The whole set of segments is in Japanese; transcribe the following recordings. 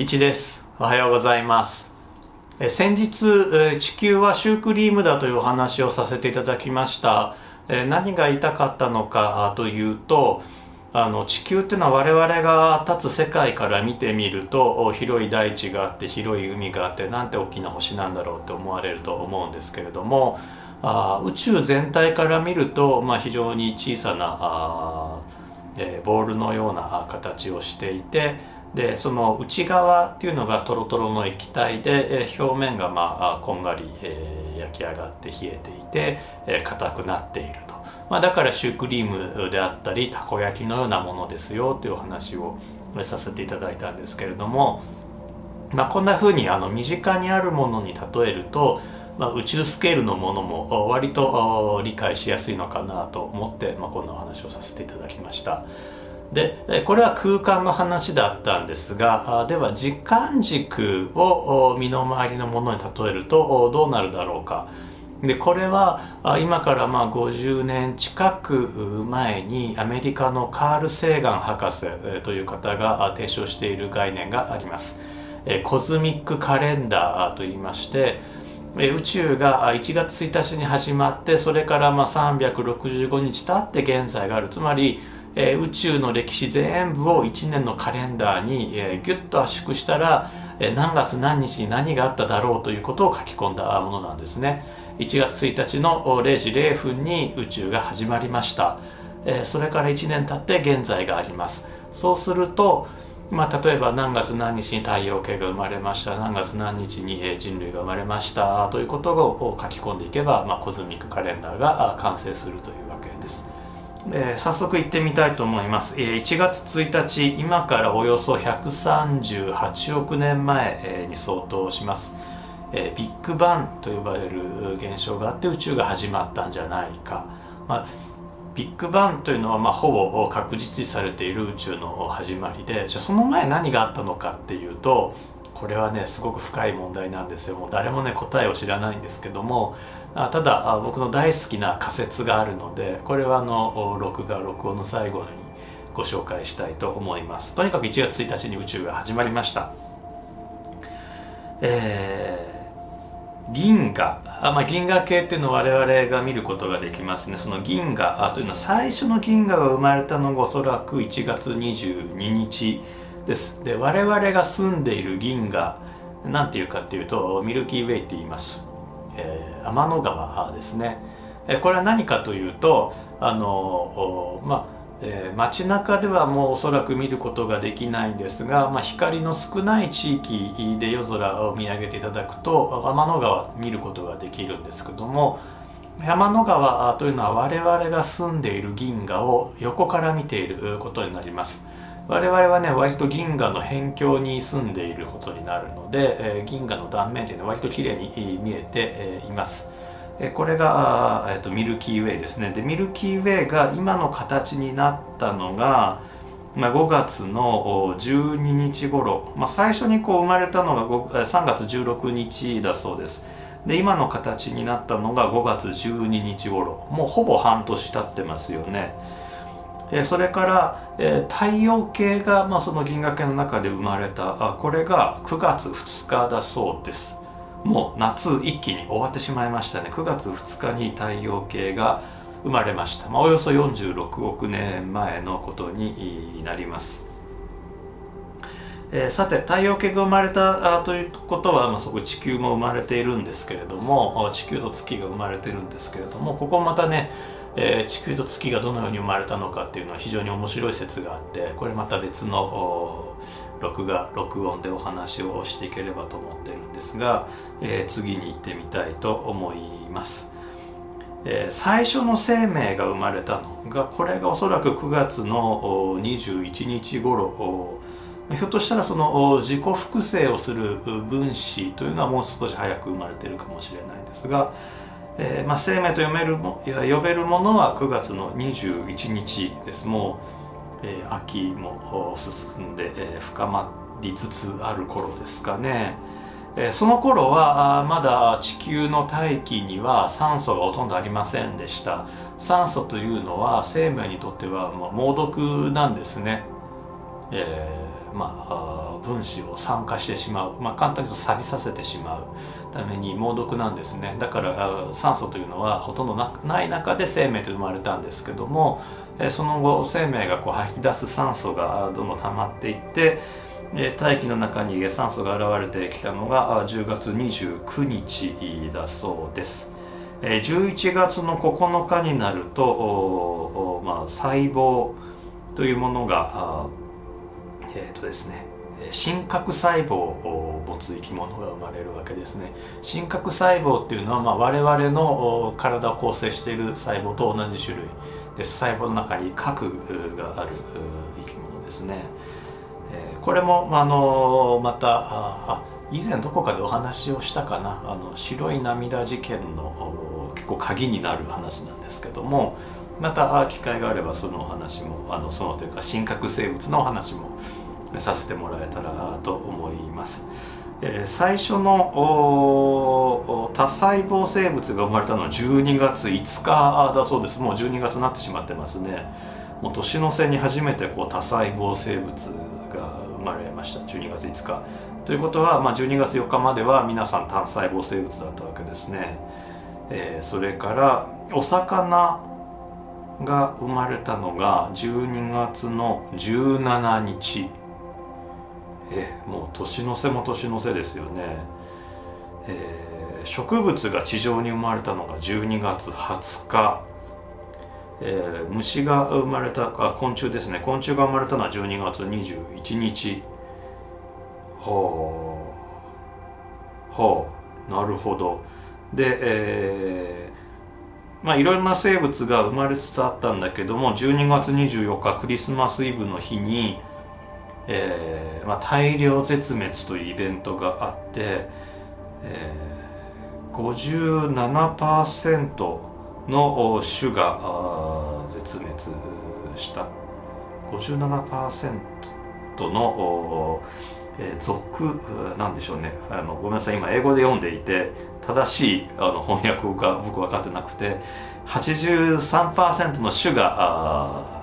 一です。おはようございます。え先日地球はシュークリームだというお話をさせていただきました。え何が言いたかったのかというとあの地球っていうのは我々が立つ世界から見てみると広い大地があって広い海があってなんて大きな星なんだろうって思われると思うんですけれどもあ宇宙全体から見ると、まあ、非常に小さなあ、えー、ボールのような形をしていてでその内側っていうのがトロトロの液体で、え表面がまあこんがり、えー、焼き上がって冷えていてえ硬、くなっていると、まあ、だからシュークリームであったりたこ焼きのようなものですよというお話をさせていただいたんですけれども、まあ、こんなふうにあの身近にあるものに例えるとまあ、宇宙スケールのものも割と理解しやすいのかなと思って、まあ、こんなお話をさせていただきました。でこれは空間の話だったんですがでは時間軸を身の回りのものに例えるとどうなるだろうか。でこれは今からまあ50年近く前にアメリカのカール・セーガン博士という方が提唱している概念があります。コズミックカレンダーといいまして宇宙が1月1日に始まってそれからまあ365日経って現在がある。つまりえー、宇宙の歴史全部を1年のカレンダーに、えー、ギュッと圧縮したら、えー、何月何日に何があっただろうということを書き込んだものなんですね。1月1日の0時0分に宇宙が始まりました、えー、それから1年経って現在があります。そうするとまあ、例えば何月何日に太陽系が生まれました。何月何日に人類が生まれました。ということを書き込んでいけば、まあ、コズミックカレンダーが完成するという。えー、早速行ってみたいと思います、えー、1月1日今からおよそ138億年前、えー、に相当します、え、ビッグバンと呼ばれる現象があって宇宙が始まったんじゃないか、まあ、ビッグバンというのはまあほぼ確実視されている宇宙の始まりでじゃその前何があったのかっていうとこれはねすごく深い問題なんですよ。もう誰もね答えを知らないんですけどもあただあ僕の大好きな仮説があるのでこれはあの録画録音の最後にご紹介したいと思います。とにかく1月1日に宇宙が始まりました。えー、銀河。あ、まあ、銀河系っていうのを我々が見ることができますね。その銀河。というのは最初の銀河が生まれたのがおそらく1月22日です。で我々が住んでいる銀河なんていうかっていうとミルキーウェイって言います、えー、天の川ですね、え、これは何かというとあのまあえー、街中ではもうおそらく見ることができないんですが、まあ、光の少ない地域で夜空を見上げていただくと天の川見ることができるんですけども天の川というのは我々が住んでいる銀河を横から見ていることになります。我々はね割と銀河の辺境に住んでいることになるので、えー、銀河の断面というのは割と綺麗に見えて、います、これが、えーと、ミルキーウェイですね。でミルキーウェイが今の形になったのが、まあ、5月の12日頃、まあ、最初にこう生まれたのが3月16日だそうです。で今の形になったのが5月12日頃。もうほぼ半年経ってますよね。えそれから、え太陽系が、まあ、その銀河系の中で生まれたあこれが9月2日だそうです。もう夏一気に終わってしまいましたね。9月2日に太陽系が生まれました、まあ、およそ46億年前のことになります。えー、さて太陽系が生まれたということは、まあ、そこ地球も生まれているんですけれども地球と月が生まれているんですけれどもここまたねえー、地球と月がどのように生まれたのかっていうのは非常に面白い説があってこれまた別の録画録音でお話をしていければと思っているんですが、えー、次に行ってみたいと思います、えー、最初の生命が生まれたのがこれがおそらく9月の21日頃ひょっとしたらその自己複製をする分子というのはもう少し早く生まれているかもしれないんですがえーまあ、生命と読めるも呼べるものは9月の21日です。もう、えー、秋も進んで、えー、深まりつつある頃ですかね、え、その頃はまだ地球の大気には酸素がほとんどありませんでした。酸素というのは生命にとっては、ま、猛毒なんですね、え、まあ分子を酸化してしまう、まあ、簡単に言うと錆びさせてしまうために猛毒なんですね。だから酸素というのはほとんどない中で生命と生まれたんですけどもその後生命がこう吐き出す酸素がどんどん溜まっていって大気の中に酸素が現れてきたのが10月29日だそうです。11月の9日になると、まあ、細胞というものがえっ、ー、とですね真核細胞を持つ生き物が生まれるわけですね。真核細胞っていうのは、まあ、我々の体を構成している細胞と同じ種類です。細胞の中に核がある生き物ですね、え、これもまあのまたあ以前どこかでお話をしたかな。あの白い涙事件の結構鍵になる話なんですけども。また機会があればそのお話もあのそのというか真核生物のお話もさせてもらえたらと思います。えー、最初の多細胞生物が生まれたのは12月5日だそうです。もう12月になってしまってますね。もう年の瀬に初めてこう多細胞生物が生まれました。12月5日。ということは、まあ、12月4日までは皆さん単細胞生物だったわけですね、えー、それからお魚が生まれたのが12月の17日。えもう年の瀬も年の瀬ですよね、えー、植物が地上に生まれたのが12月20日、えー、虫が生まれたあ昆虫ですね。昆虫が生まれたのは12月21日。はあはあなるほど。でえー、まあいろんな生物が生まれつつあったんだけども12月24日クリスマスイブの日にえーまあ、大量絶滅というイベントがあって、えー、57%の種が絶滅した。57%の、えー、属なんでしょうね。あのごめんなさい。今英語で読んでいて正しいあの翻訳が僕分かってなくて83%の種があ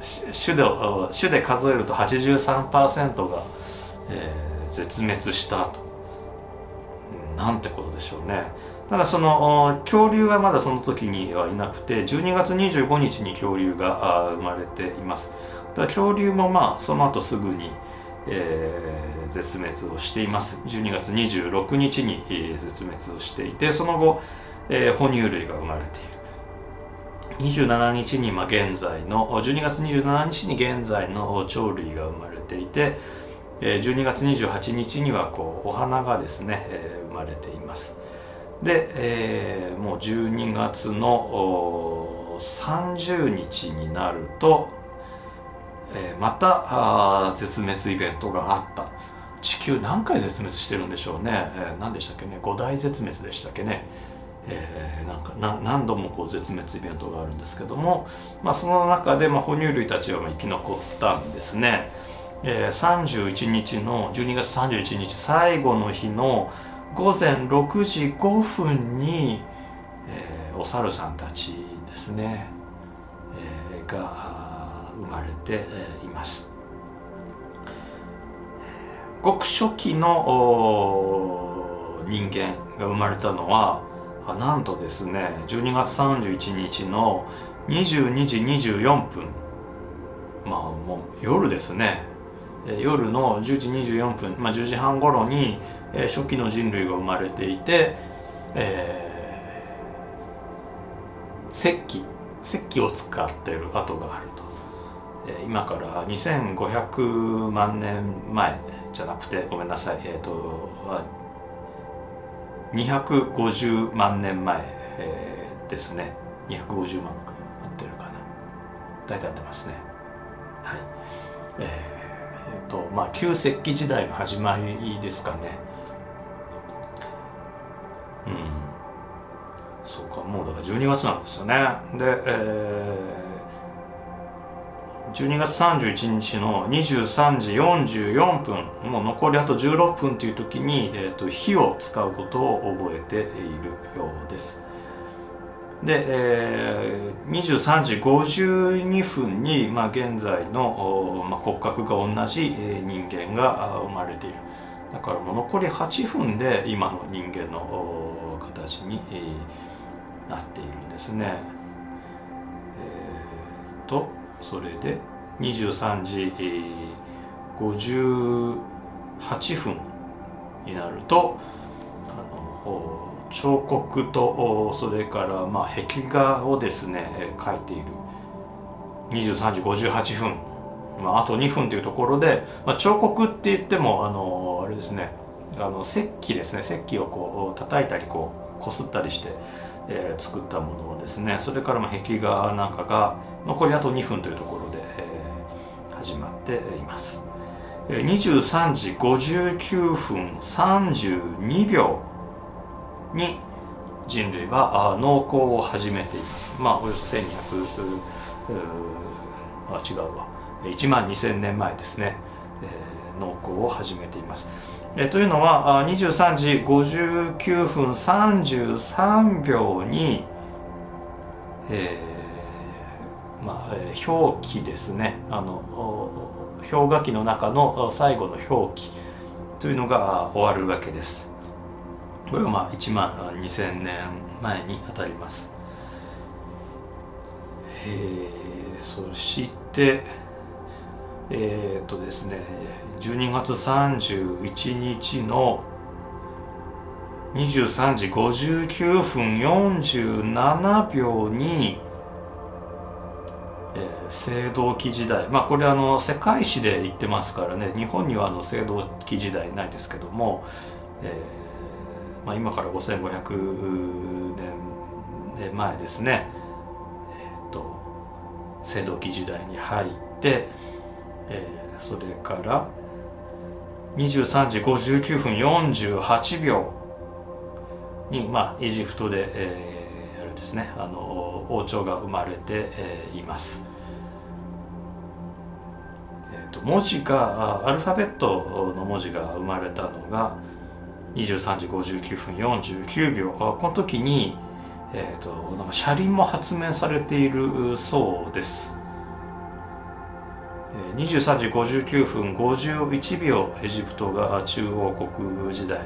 種で種で数えると83%が、えー、絶滅したと。なんてことでしょうね。ただその恐竜はまだその時にはいなくて12月25日に恐竜が生まれています。だ恐竜もまあその後すぐに、えー、絶滅をしています。12月26日に、えー、絶滅をしていてその後、えー、哺乳類が生まれている27日にまあ現在の12月27日に現在の鳥類が生まれていて12月28日にはこうお花がですね、えー、生まれています。で、えー、もう12月の30日になると、えー、また絶滅イベントがあった。地球何回絶滅してるんでしょうね、えー、何でしたっけね。5大絶滅でしたっけね。えー、なんか何度もこう絶滅イベントがあるんですけども、まあ、その中で、まあ、哺乳類たちは生き残ったんですね、えー、31日の12月31日最後の日の午前6時5分に、えー、お猿さんたちですね、えー、が生まれています。ごく初期の人間が生まれたのはなんとですね12月31日の22時24分。まあもう夜ですね。夜の10時24分、まあ、10時半頃に、えー、初期の人類が生まれていて、えー、石器石器を使っている跡があると、えー、今から2500万年前じゃなくてごめんなさい。えっ、ー、と250万年前、えー、ですね。250万合ってるかな。大体合ってますね。はい。えー、えー、とまあ旧石器時代の始まりですかね。うん。そうか。もうだから12月なんですよね。で、えー12月31日の23時44分もう残りあと16分という時に、えーと、火を使うことを覚えているようです。で、えー、23時52分に、まあ、現在の、まあ、骨格が同じ人間が生まれている。だからもう残り8分で今の人間の形に、なっているんですね。えー、とそれで23時、58分になるとあの彫刻とそれからまあ壁画をですね描いている。23時58分、まあ、あと2分というところで、まあ、彫刻って言ってもあのあれですね。あの石器ですね。石器をこう叩いたりこうこすったりして、えー、作ったものですねそれからま壁画なんかが残りあと2分というところで、えー、始まっています。23時59分32秒に人類は農耕を始めています。まあおよそ1200あ違うわ。1万2000年前ですね、えー、農耕を始めています。え、というのは23時59分33秒に、えーまあ、表記ですね。あの氷河期の中の最後の表記というのが終わるわけです。これはまあ1万2000年前にあたります。えー、そしてえー、っとですね12月31日の23時59分47秒に、えー、青銅器時代。まあこれあの世界史で言ってますからね日本にはあの青銅器時代ないですけども、えーまあ、今から5500年前ですね、えーと、と青銅器時代に入って、えー、それから23時59分48秒に、まあ、エジプトで、えー、あれですねあの王朝が生まれて、えー、います、えーと、文字がアルファベットの文字が生まれたのが23時59分49秒。この時に、えーとなんか車輪も発明されているそうです。23時59分51秒エジプトが中央国時代。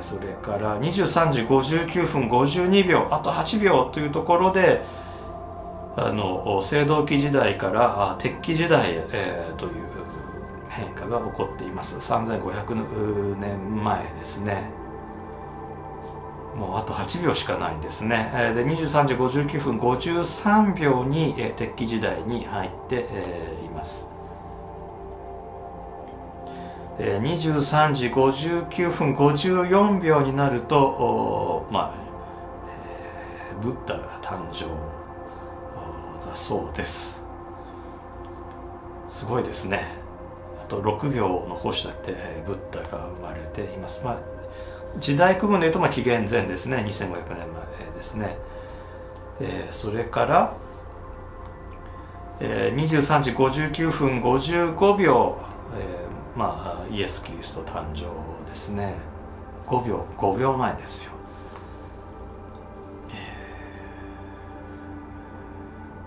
それから23時59分52秒あと8秒というところであの青銅器時代から鉄器時代、え、という変化が起こっています。3500年前ですね。もうあと8秒しかないんですね。で23時59分53秒に鉄器時代に入っています。23時59分54秒になるとまあブッダが誕生だそうですすごいですねあと6秒残したってブッダが生まれていますまあ時代区分でいうとまあ紀元前ですね。2500年前ですね、えー、それから、えー、23時59分55秒、えー、まあイエス・キリスト誕生ですね。5秒5秒前ですよ、え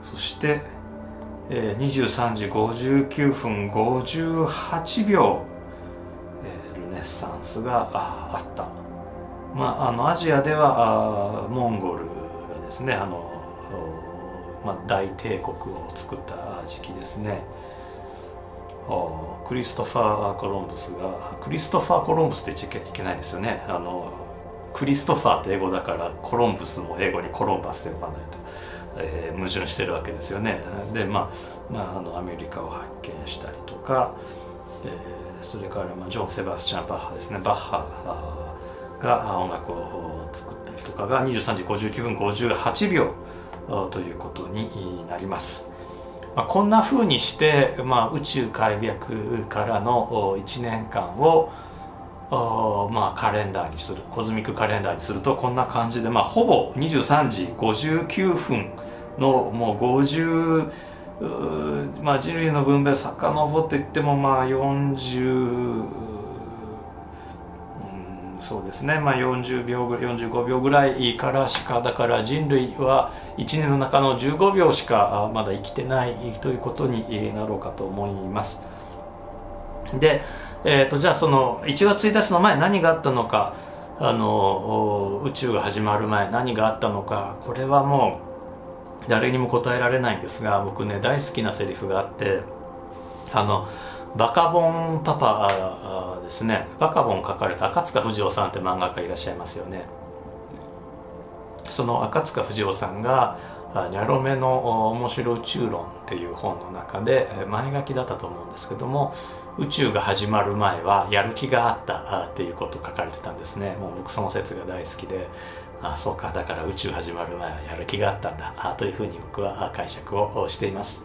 ー、そして、えー、23時59分58秒ッサンスがあった、まあ、あのアジアではあモンゴルがですねあの、まあ、大帝国を作った時期ですね。クリストファー・コロンブスがクリストファー・コロンブスって言っちゃいけないですよね。あのクリストファーって英語だからコロンブスも英語にコロンバスって呼ばないと、えー、矛盾してるわけですよね。でまあ、まあ、あのアメリカを発見したりとか、それからジョン・セバスチャン・バッハですねバッハが音楽を作ったりとかが23時59分58秒ということになります。こんなふうにして、宇宙開闢からの1年間をまあ、カレンダーにするコズミックカレンダーにするとこんな感じで、まあ、ほぼ23時59分のもう50まあ、人類の文明遡っていってもまあ40、うん、そうですね、まあ、40秒ぐ45秒ぐらいからしかだから人類は1年の中の15秒しかまだ生きてないということになろうかと思います。で、えーと、じゃあその1月1日の前何があったのかあの宇宙が始まる前何があったのかこれはもう誰にも答えられないんですが僕ね大好きなセリフがあってあのバカボンパパですね。バカボン書かれた赤塚不二夫さんって漫画家いらっしゃいますよね。その赤塚不二夫さんが「ニャロメの面白宇宙論」っていう本の中で前書きだったと思うんですけども宇宙が始まる前はやる気があったっていうことを書かれてたんですね。もう僕その説が大好きで。あそうか。だから宇宙始まる前はやる気があったんだ。あというふうに僕は解釈をしています。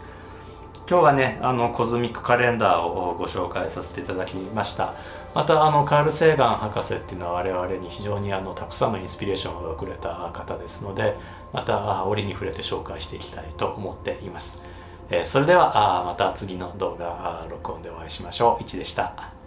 今日はねあのコズミックカレンダーをご紹介させていただきました。またあのカール・セーガン博士っていうのは我々に非常にあのたくさんのインスピレーションをくれた方ですのでまた折に触れて紹介していきたいと思っています、えそれではまた次の動画録音でお会いしましょう。1でした。